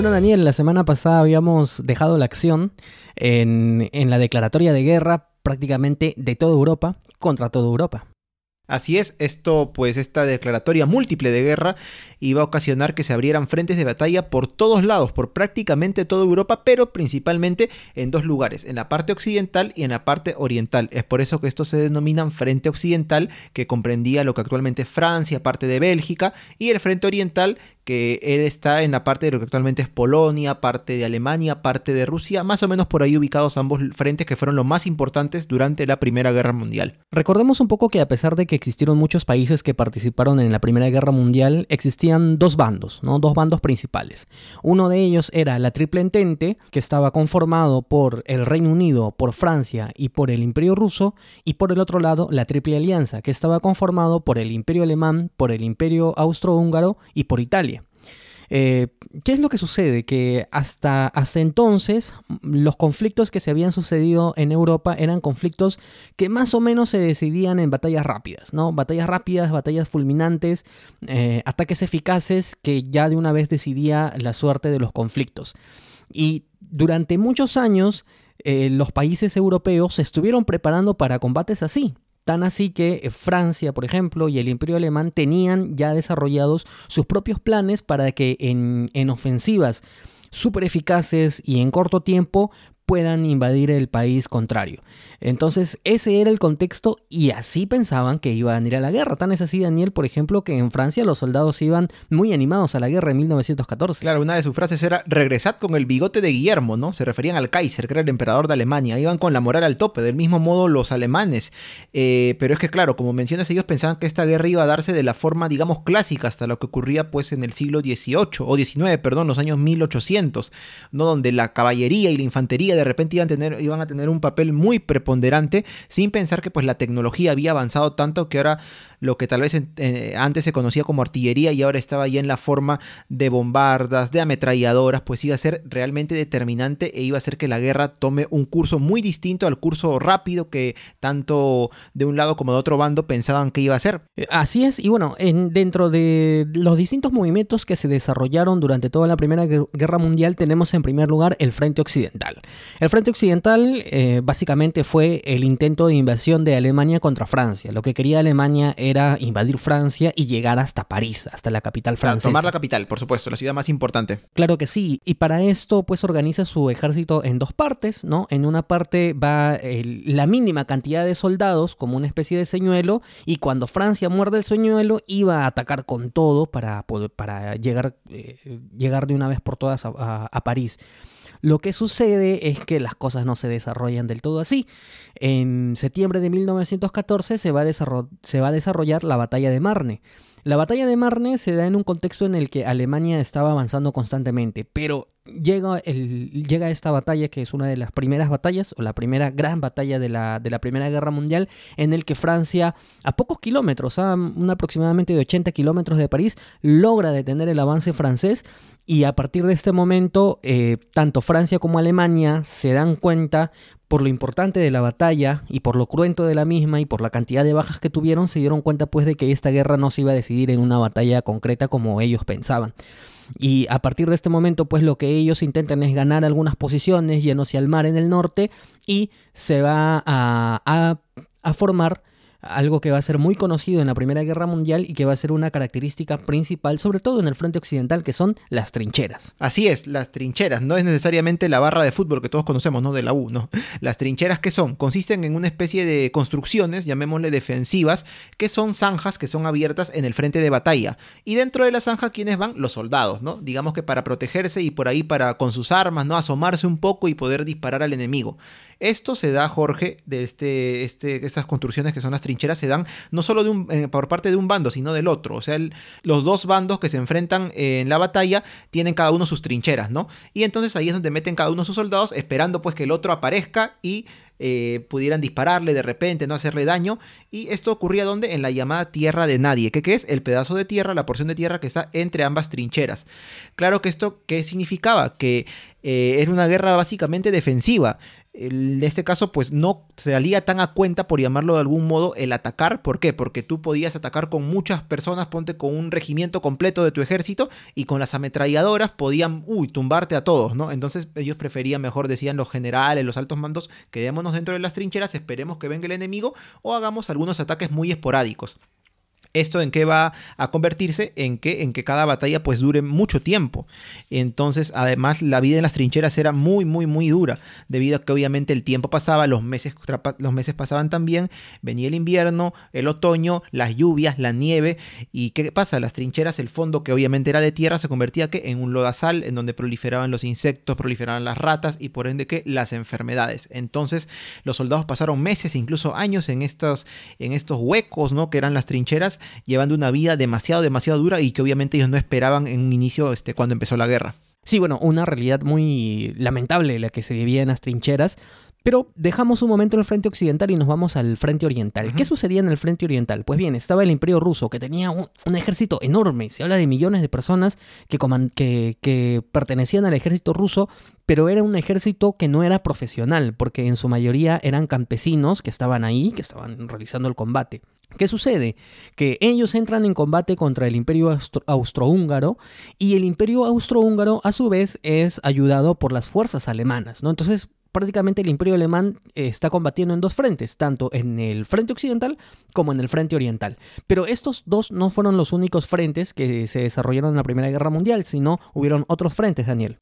Bueno, Daniel, la semana pasada habíamos dejado la acción en, en la declaratoria de guerra prácticamente de toda Europa contra toda Europa. Así es, esto pues esta declaratoria múltiple de guerra iba a ocasionar que se abrieran frentes de batalla por todos lados, por prácticamente toda Europa, pero principalmente en dos lugares, en la parte occidental y en la parte oriental. Es por eso que estos se denominan frente occidental, que comprendía lo que actualmente es Francia, parte de Bélgica, y el frente oriental, que él está en la parte de lo que actualmente es Polonia, parte de Alemania, parte de Rusia, más o menos por ahí ubicados ambos frentes que fueron los más importantes durante la Primera Guerra Mundial. Recordemos un poco que a pesar de que existieron muchos países que participaron en la Primera Guerra Mundial, existían dos bandos, ¿no? Dos bandos principales. Uno de ellos era la Triple Entente, que estaba conformado por el Reino Unido, por Francia y por el Imperio Ruso, y por el otro lado la Triple Alianza, que estaba conformado por el Imperio Alemán, por el Imperio Austrohúngaro y por Italia. Eh, ¿Qué es lo que sucede? Que hasta, entonces los conflictos que se habían sucedido en Europa eran conflictos que más o menos se decidían en batallas rápidas, ¿no? Batallas rápidas, batallas fulminantes, eh, ataques eficaces que ya de una vez decidía la suerte de los conflictos. Y durante muchos años eh, los países europeos se estuvieron preparando para combates así, Tan así que eh, Francia, por ejemplo, y el Imperio Alemán tenían ya desarrollados sus propios planes para que en, en ofensivas súper eficaces y en corto tiempo puedan invadir el país contrario. Entonces, ese era el contexto y así pensaban que iban a ir a la guerra. Tan es así, Daniel, por ejemplo, que en Francia los soldados iban muy animados a la guerra en 1914. Claro, una de sus frases era regresad con el bigote de Guillermo, ¿no? Se referían al Kaiser, que era el emperador de Alemania. Iban con la moral al tope, del mismo modo los alemanes. Eh, pero es que, claro, como mencionas, ellos pensaban que esta guerra iba a darse de la forma, digamos, clásica, hasta lo que ocurría pues en el siglo XVIII, o XIX, perdón, los años 1800, ¿no? Donde la caballería y la infantería de repente iban a tener, iban a tener un papel muy preponderante, sin pensar que pues la tecnología había avanzado tanto que ahora lo que tal vez eh, antes se conocía como artillería y ahora estaba ya en la forma de bombardas, de ametralladoras, pues iba a ser realmente determinante e iba a hacer que la guerra tome un curso muy distinto al curso rápido que tanto de un lado como de otro bando pensaban que iba a ser. Eh, así es, y bueno, en, dentro de los distintos movimientos que se desarrollaron durante toda la Primera Guerra Mundial tenemos en primer lugar el Frente Occidental. El Frente Occidental eh, básicamente fue el intento de invasión de Alemania contra Francia. Lo que quería Alemania era era invadir Francia y llegar hasta París, hasta la capital francesa. tomar la capital, por supuesto, la ciudad más importante. Claro que sí, y para esto pues organiza su ejército en dos partes, ¿no? En una parte va la mínima cantidad de soldados como una especie de señuelo y cuando Francia muerde el señuelo iba a atacar con todo para, para llegar, eh, llegar de una vez por todas a París. Lo que sucede es que las cosas no se desarrollan del todo así. En septiembre de 1914 se va a, se va a desarrollar la batalla de Marne. La batalla de Marne se da en un contexto en el que Alemania estaba avanzando constantemente, pero llega, esta batalla que es una de las primeras batallas, o la primera gran batalla de la, de la Primera Guerra Mundial, en el que Francia, a pocos kilómetros, a un aproximadamente de 80 kilómetros de París, logra detener el avance francés. Y a partir de este momento, eh, tanto Francia como Alemania se dan cuenta por lo importante de la batalla y por lo cruento de la misma y por la cantidad de bajas que tuvieron, se dieron cuenta pues de que esta guerra no se iba a decidir en una batalla concreta como ellos pensaban. Y a partir de este momento, pues lo que ellos intentan es ganar algunas posiciones llenos al mar en el norte y se va a, a, a formar algo que va a ser muy conocido en la Primera Guerra Mundial y que va a ser una característica principal, sobre todo en el frente occidental, que son las trincheras. Así es, las trincheras, no es necesariamente la barra de fútbol que todos conocemos, ¿no? De la U, ¿no? Las trincheras que son, consisten en una especie de construcciones, llamémosle defensivas, que son zanjas que son abiertas en el frente de batalla. Y dentro de la zanja, ¿quiénes van? Los soldados, ¿no? Digamos que para protegerse y por ahí para con sus armas, ¿no? Asomarse un poco y poder disparar al enemigo. Esto se da, Jorge, de este, este, estas construcciones que son las trincheras, se dan no solo de un, eh, por parte de un bando, sino del otro. O sea, los dos bandos que se enfrentan en la batalla tienen cada uno sus trincheras, ¿no? Y entonces ahí es donde meten cada uno sus soldados, esperando pues que el otro aparezca y eh, pudieran dispararle de repente, no hacerle daño. Y esto ocurría donde? En la llamada tierra de nadie, que, es el pedazo de tierra, la porción de tierra que está entre ambas trincheras. Claro que esto, ¿qué significaba? Que eh, era una guerra básicamente defensiva. En este caso, pues no salía tan a cuenta, por llamarlo de algún modo, el atacar. ¿Por qué? Porque tú podías atacar con muchas personas, ponte con un regimiento completo de tu ejército y con las ametralladoras podían, uy, tumbarte a todos, ¿no? Entonces ellos preferían, mejor decían los generales, los altos mandos, quedémonos dentro de las trincheras, esperemos que venga el enemigo o hagamos algunos ataques muy esporádicos. ¿Esto en qué va a convertirse? En que, en que cada batalla pues dure mucho tiempo. Entonces, además, la vida en las trincheras era muy, muy, muy dura, debido a que obviamente el tiempo pasaba, los meses, los meses pasaban también, venía el invierno, el otoño, las lluvias, la nieve. ¿Y qué pasa? Las trincheras, el fondo que obviamente era de tierra, se convertía ¿qué? en un lodazal, en donde proliferaban los insectos, proliferaban las ratas y por ende que las enfermedades. Entonces, los soldados pasaron meses, incluso años en estos, en estos huecos, ¿no? Que eran las trincheras llevando una vida demasiado, demasiado dura y que obviamente ellos no esperaban en un inicio este, cuando empezó la guerra. Sí, bueno, una realidad muy lamentable la que se vivía en las trincheras, pero dejamos un momento en el frente occidental y nos vamos al frente oriental. ¿Qué sucedía en el frente oriental? Pues bien, estaba el imperio ruso, que tenía un, ejército enorme. Se habla de millones de personas que, que, que, pertenecían al ejército ruso, pero era un ejército que no era profesional, porque en su mayoría eran campesinos que estaban ahí, que estaban realizando el combate. ¿Qué sucede? Que ellos entran en combate contra el imperio austrohúngaro y el imperio austrohúngaro a su vez es ayudado por las fuerzas alemanas, ¿no? Entonces prácticamente el imperio alemán está combatiendo en dos frentes, tanto en el frente occidental como en el frente oriental. Pero estos dos no fueron los únicos frentes que se desarrollaron en la Primera Guerra Mundial, sino hubieron otros frentes, Daniel.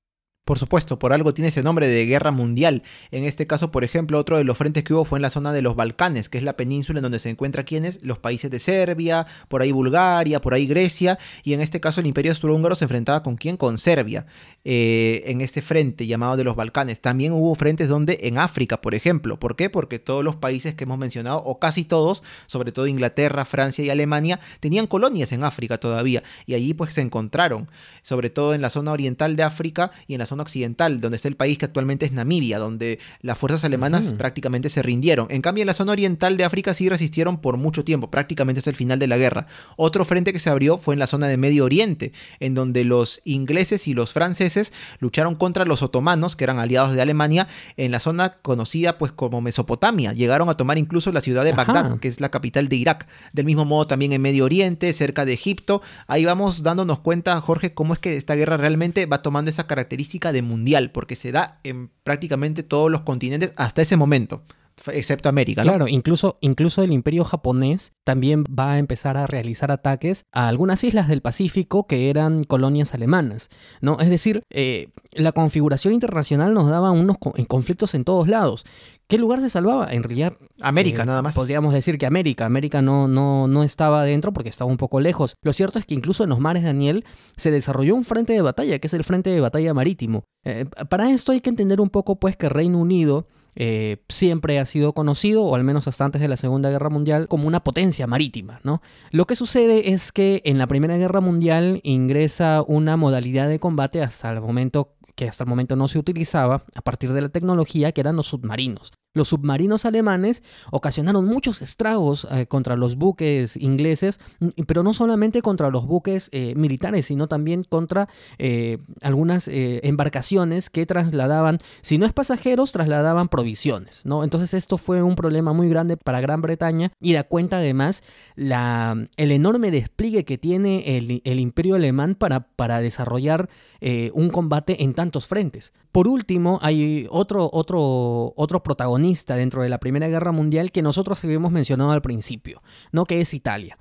Por supuesto, por algo tiene ese nombre de guerra mundial. En este caso, por ejemplo, otro de los frentes que hubo fue en la zona de los Balcanes, que es la península en donde se encuentran quienes, los países de Serbia, por ahí Bulgaria, por ahí Grecia, y en este caso el Imperio Austrohúngaro se enfrentaba con quién, con Serbia, eh, en este frente llamado de los Balcanes. También hubo frentes donde en África, por ejemplo. ¿Por qué? Porque todos los países que hemos mencionado, o casi todos, sobre todo Inglaterra, Francia y Alemania, tenían colonias en África todavía, y allí pues se encontraron, sobre todo en la zona oriental de África y en la zona occidental, donde está el país que actualmente es Namibia, donde las fuerzas alemanas prácticamente se rindieron. En cambio, en la zona oriental de África sí resistieron por mucho tiempo, prácticamente hasta el final de la guerra. Otro frente que se abrió fue en la zona de Medio Oriente, en donde los ingleses y los franceses lucharon contra los otomanos, que eran aliados de Alemania, en la zona conocida pues como Mesopotamia. Llegaron a tomar incluso la ciudad de Bagdad, que es la capital de Irak. Del mismo modo también en Medio Oriente, cerca de Egipto. Ahí vamos dándonos cuenta, Jorge, cómo es que esta guerra realmente va tomando esa característica de mundial, porque se da en prácticamente todos los continentes hasta ese momento excepto América. Claro, incluso, incluso el imperio japonés también va a empezar a realizar ataques a algunas islas del Pacífico que eran colonias alemanas, ¿no? Es decir, eh, la configuración internacional nos daba unos conflictos en todos lados. ¿Qué lugar se salvaba? En realidad... América, eh, nada más. Podríamos decir que América. América no, no, no estaba dentro porque estaba un poco lejos. Lo cierto es que incluso en los mares Daniel se desarrolló un frente de batalla, que es el frente de batalla marítimo. Eh, para esto hay que entender un poco pues que Reino Unido eh, siempre ha sido conocido, o al menos hasta antes de la Segunda Guerra Mundial, como una potencia marítima. ¿no? Lo que sucede es que en la Primera Guerra Mundial ingresa una modalidad de combate hasta el momento que hasta el momento no se utilizaba a partir de la tecnología, que eran los submarinos. Los submarinos alemanes ocasionaron muchos estragos eh, contra los buques ingleses, pero no solamente contra los buques eh, militares, sino también contra eh, algunas embarcaciones que trasladaban, si no es pasajeros, trasladaban provisiones. ¿no? Entonces esto fue un problema muy grande para Gran Bretaña y da cuenta además la, el enorme despliegue que tiene el, el imperio alemán para, para desarrollar un combate en tantos frentes. Por último, hay otro, otro, otro protagonista dentro de la Primera Guerra Mundial que nosotros habíamos mencionado al principio, ¿no? que es Italia.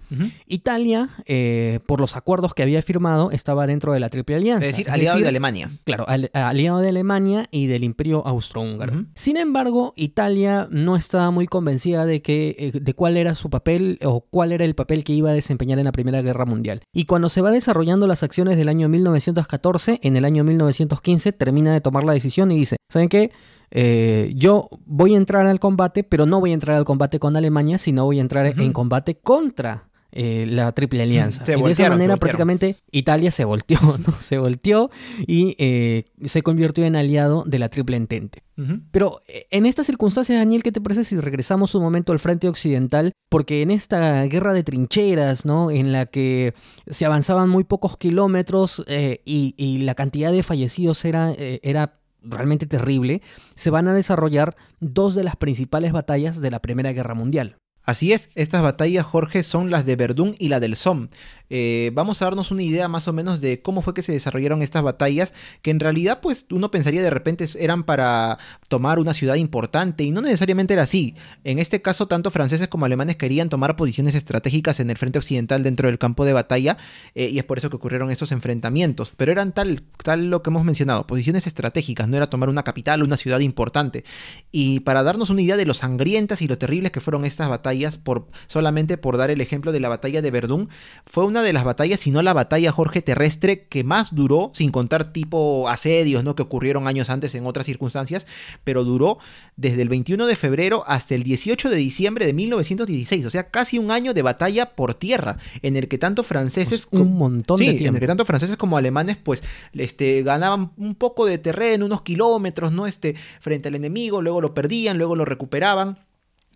Italia, eh, por los acuerdos que había firmado, estaba dentro de la Triple Alianza. Es decir, aliado de Alemania. Claro, aliado de Alemania y del Imperio Austrohúngaro. Sin embargo, Italia no estaba muy convencida de, que, eh, de cuál era su papel o cuál era el papel que iba a desempeñar en la Primera Guerra Mundial. Y cuando se va desarrollando las acciones del año 1914, en el año 1915 termina de tomar la decisión y dice, ¿saben qué? Eh, yo voy a entrar al combate, pero no voy a entrar al combate con Alemania, sino voy a entrar en combate contra eh, la Triple Alianza. y de esa manera prácticamente Italia se volteó, ¿no? Se volteó y eh, se convirtió en aliado de la Triple Entente. Pero en estas circunstancias, Daniel, ¿qué te parece si regresamos un momento al frente occidental? Porque en esta guerra de trincheras, ¿no? En la que se avanzaban muy pocos kilómetros y, y, la cantidad de fallecidos era, era realmente terrible, se van a desarrollar dos de las principales batallas de la Primera Guerra Mundial. Así es, estas batallas, Jorge, son las de Verdún y la del Somme. Eh, vamos a darnos una idea más o menos de cómo fue que se desarrollaron estas batallas, que en realidad pues uno pensaría de repente eran para tomar una ciudad importante y no necesariamente era así. En este caso tanto franceses como alemanes querían tomar posiciones estratégicas en el frente occidental dentro del campo de batalla eh, y es por eso que ocurrieron estos enfrentamientos. Pero eran tal, tal lo que hemos mencionado, posiciones estratégicas, no era tomar una capital, una ciudad importante. Y para darnos una idea de lo sangrientas y lo terribles que fueron estas batallas, por, solamente por dar el ejemplo de la batalla de Verdún, fue una de las batallas, sino la batalla Jorge terrestre que más duró, sin contar tipo asedios, ¿no? Que ocurrieron años antes en otras circunstancias, pero duró desde el 21 de febrero hasta el 18 de diciembre de 1916, o sea, casi un año de batalla por tierra, en el que tanto franceses... Pues un montón de tiempo. en el que tanto franceses como alemanes, pues, este, ganaban un poco de terreno, unos kilómetros, ¿no? Este, frente al enemigo, luego lo perdían, luego lo recuperaban.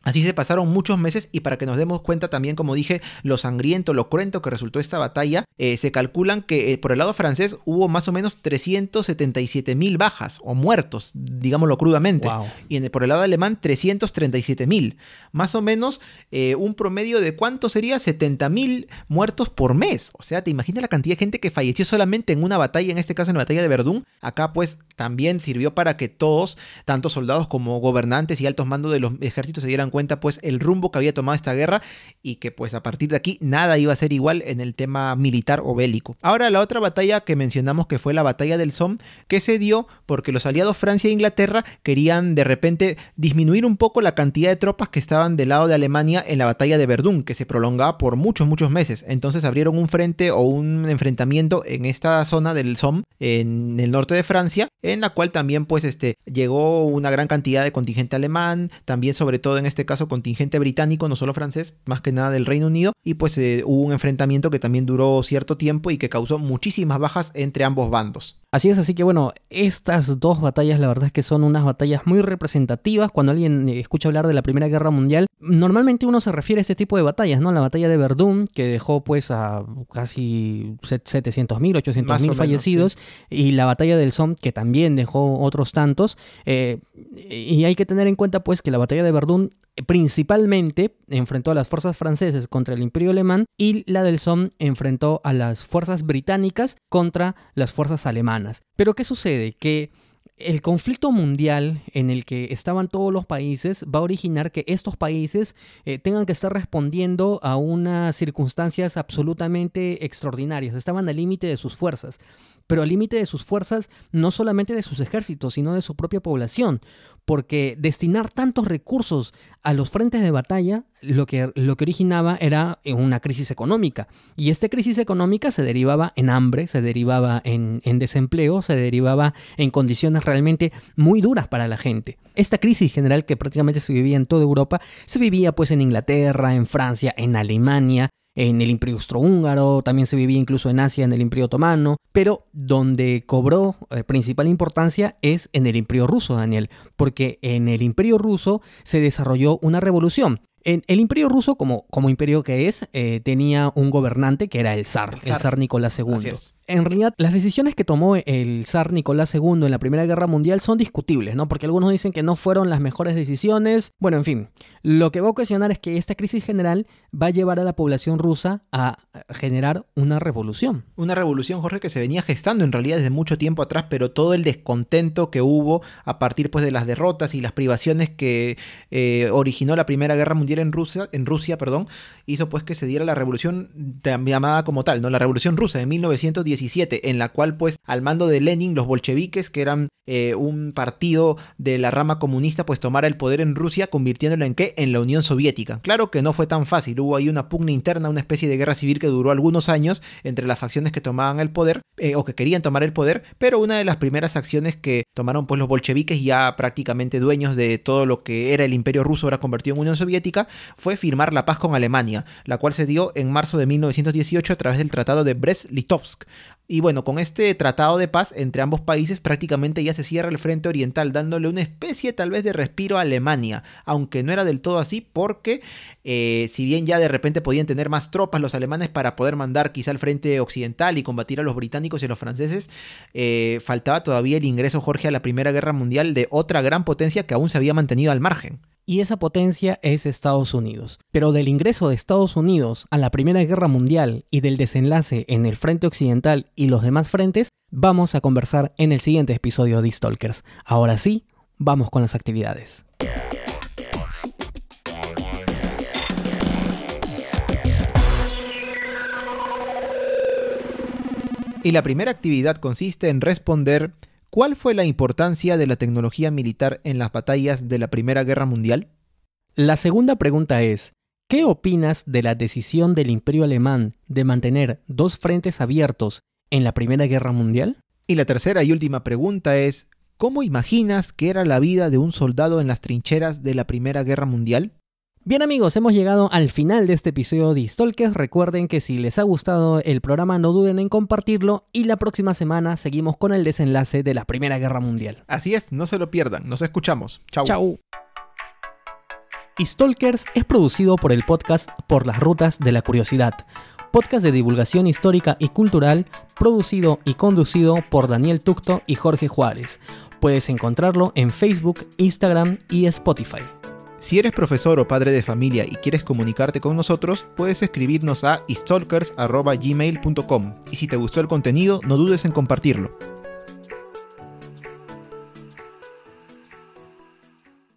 Así se pasaron muchos meses y para que nos demos cuenta también, como dije, lo sangriento, lo cruento que resultó esta batalla, eh, se calculan que eh, por el lado francés hubo más o menos 377 mil bajas o muertos, digámoslo crudamente, y por el lado alemán 337 mil, más o menos eh, un promedio de cuánto sería 70 mil muertos por mes. O sea, te imaginas la cantidad de gente que falleció solamente en una batalla, en este caso en la batalla de Verdún. Acá pues también sirvió para que todos, tanto soldados como gobernantes y altos mandos de los ejércitos se dieran cuenta pues el rumbo que había tomado esta guerra y que pues a partir de aquí nada iba a ser igual en el tema militar o bélico. Ahora la otra batalla que mencionamos que fue la batalla del Somme, que se dio porque los aliados Francia e Inglaterra querían de repente disminuir un poco la cantidad de tropas que estaban del lado de Alemania en la batalla de Verdún, que se prolongaba por muchos, muchos meses. Entonces abrieron un frente o un enfrentamiento en esta zona del Somme, en el norte de Francia, en la cual también pues este, llegó una gran cantidad de contingente alemán, también sobre todo en este caso contingente británico, no solo francés, más que nada del Reino Unido, y pues eh, hubo un enfrentamiento que también duró cierto tiempo y que causó muchísimas bajas entre ambos bandos. Así es, así que bueno, estas dos batallas la verdad es que son unas batallas muy representativas. Cuando alguien eh, escucha hablar de la Primera Guerra Mundial, normalmente uno se refiere a este tipo de batallas, ¿no? La batalla de Verdún, que dejó pues a casi 700.000, 800.000 fallecidos, y la batalla del Somme, que también dejó otros tantos. Eh, y hay que tener en cuenta pues que la batalla de Verdún principalmente enfrentó a las fuerzas francesas contra el imperio alemán y la del Somme enfrentó a las fuerzas británicas contra las fuerzas alemanas. Pero ¿qué sucede? Que el conflicto mundial en el que estaban todos los países va a originar que estos países eh, tengan que estar respondiendo a unas circunstancias absolutamente extraordinarias. Estaban al límite de sus fuerzas, pero al límite de sus fuerzas no solamente de sus ejércitos, sino de su propia población porque destinar tantos recursos a los frentes de batalla lo que, lo que originaba era una crisis económica. Y esta crisis económica se derivaba en hambre, se derivaba en, en desempleo, se derivaba en condiciones realmente muy duras para la gente. Esta crisis general que prácticamente se vivía en toda Europa, se vivía pues en Inglaterra, en Francia, en Alemania, en el Imperio Austrohúngaro, también se vivía incluso en Asia, en el Imperio Otomano, pero donde cobró eh, principal importancia es en el Imperio Ruso, Daniel, porque en el Imperio Ruso se desarrolló una revolución. En el imperio ruso, como, como imperio que es, eh, tenía un gobernante que era el zar, el zar, Nicolás II en realidad las decisiones que tomó el zar Nicolás II en la Primera Guerra Mundial son discutibles, ¿no? Porque algunos dicen que no fueron las mejores decisiones. Bueno, en fin, lo que va a ocasionar es que esta crisis general va a llevar a la población rusa a generar una revolución. Una revolución, Jorge, que se venía gestando en realidad desde mucho tiempo atrás, pero todo el descontento que hubo a partir pues, de las derrotas y las privaciones que eh, originó la Primera Guerra Mundial en Rusia, en Rusia perdón, hizo pues que se diera la revolución llamada como tal, ¿no? La Revolución Rusa de 1917 en la cual pues al mando de Lenin los bolcheviques, que eran eh, un partido de la rama comunista, pues tomara el poder en Rusia, convirtiéndolo en qué? En la Unión Soviética. Claro que no fue tan fácil, hubo ahí una pugna interna, una especie de guerra civil que duró algunos años entre las facciones que tomaban el poder eh, o que querían tomar el poder, pero una de las primeras acciones que tomaron pues los bolcheviques ya prácticamente dueños de todo lo que era el imperio ruso ahora convertido en Unión Soviética fue firmar la paz con Alemania, la cual se dio en marzo de 1918 a través del Tratado de Brest-Litovsk. Y bueno, con este tratado de paz entre ambos países prácticamente ya se cierra el frente oriental, dándole una especie tal vez de respiro a Alemania, aunque no era del todo así porque eh, si bien ya de repente podían tener más tropas los alemanes para poder mandar quizá al frente occidental y combatir a los británicos y a los franceses, eh, faltaba todavía el ingreso Jorge a la Primera Guerra Mundial de otra gran potencia que aún se había mantenido al margen y esa potencia es Estados Unidos. Pero del ingreso de Estados Unidos a la Primera Guerra Mundial y del desenlace en el Frente Occidental y los demás frentes, vamos a conversar en el siguiente episodio de Stalkers. Ahora sí, vamos con las actividades. Y la primera actividad consiste en responder ¿Cuál fue la importancia de la tecnología militar en las batallas de la Primera Guerra Mundial? La segunda pregunta es, ¿qué opinas de la decisión del Imperio Alemán de mantener dos frentes abiertos en la Primera Guerra Mundial? Y la tercera y última pregunta es, ¿cómo imaginas que era la vida de un soldado en las trincheras de la Primera Guerra Mundial? Bien amigos, hemos llegado al final de este episodio de Stalkers. Recuerden que si les ha gustado el programa no duden en compartirlo y la próxima semana seguimos con el desenlace de la Primera Guerra Mundial. Así es, no se lo pierdan, nos escuchamos. Chau. Chau. Stalkers es producido por el podcast Por las Rutas de la Curiosidad, podcast de divulgación histórica y cultural producido y conducido por Daniel Tucto y Jorge Juárez. Puedes encontrarlo en Facebook, Instagram y Spotify. Si eres profesor o padre de familia y quieres comunicarte con nosotros, puedes escribirnos a stalkers.gmail.com y si te gustó el contenido, no dudes en compartirlo.